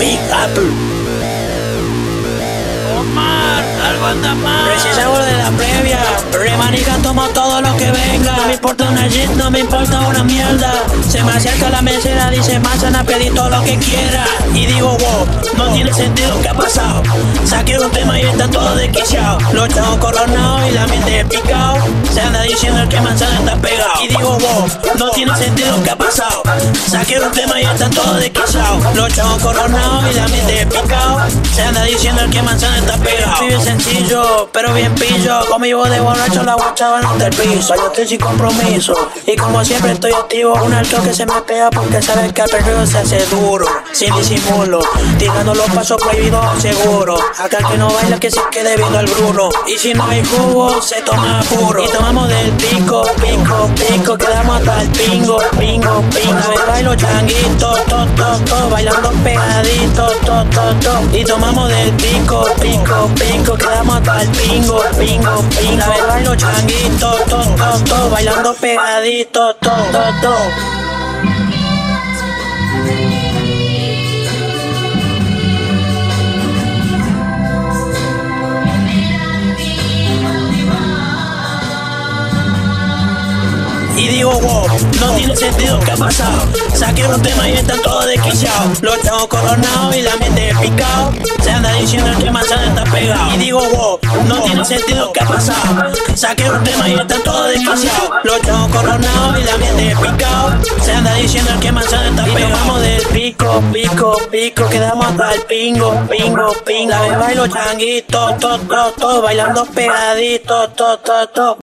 rapper. Omar, algo anda mal. Recién salgo de la previa. Remanica, tomo todo lo que venga. No me importa una shit, no me importa una mierda. Se me acerca la mesera, dice manzana, pedí todo lo que quiera. Y digo, wow, no tiene sentido, ¿qué ha pasado? Saqué un tema y está todo desquiciado. Los chavos coronados y la mente picado. Se anda diciendo que manzana está pegado. Y digo, wow, no tiene sentido, ¿qué ha pasado? Saqué un tema y está todo desquiciado. Los chavos coronados y la mente picado. Se anda diciendo que manzana está pegado. Vive sencillo, pero bien pillo. Conmigo de borracho la guachaba en el piso. Yo estoy sin compromiso. Y como siempre estoy activo, un alto que se me pega porque sabe que el perreo se hace duro. Sin disimulo, tirando los pasos prohibidos seguro. Acá el que no baila que se quede viendo al Bruno. Y si no hay jugo, se toma puro. Y tomamos del pico, pico, pico. Quedamos hasta el pingo, pingo, pingo. A bailo changuito, to, to, to. Bailando pegadito, to, to, to. Y tomamos del pico, pico, pico. Quedamos hasta el pingo, pingo, pingo. A bailo changuito, to, to, to. Bailando pegadito, to, to, to. Digo, wow, no tiene sentido qué ha pasado. Saqué un tema y está todo desquiciado. Los chavos coronados y la mente picado. Se anda diciendo que manzana está pegado. Y digo, wow, no tiene sentido qué ha pasado. Saqué un tema y está todo desquiciado. Los chavos coronados y la mente picado. Se anda diciendo que manzana está pegado. Y tomamos del pico, pico, pico. Quedamos hasta el pingo, pingo, pingo. La bailo changuito, to, to, to. Bailando pegadito, to, to, to.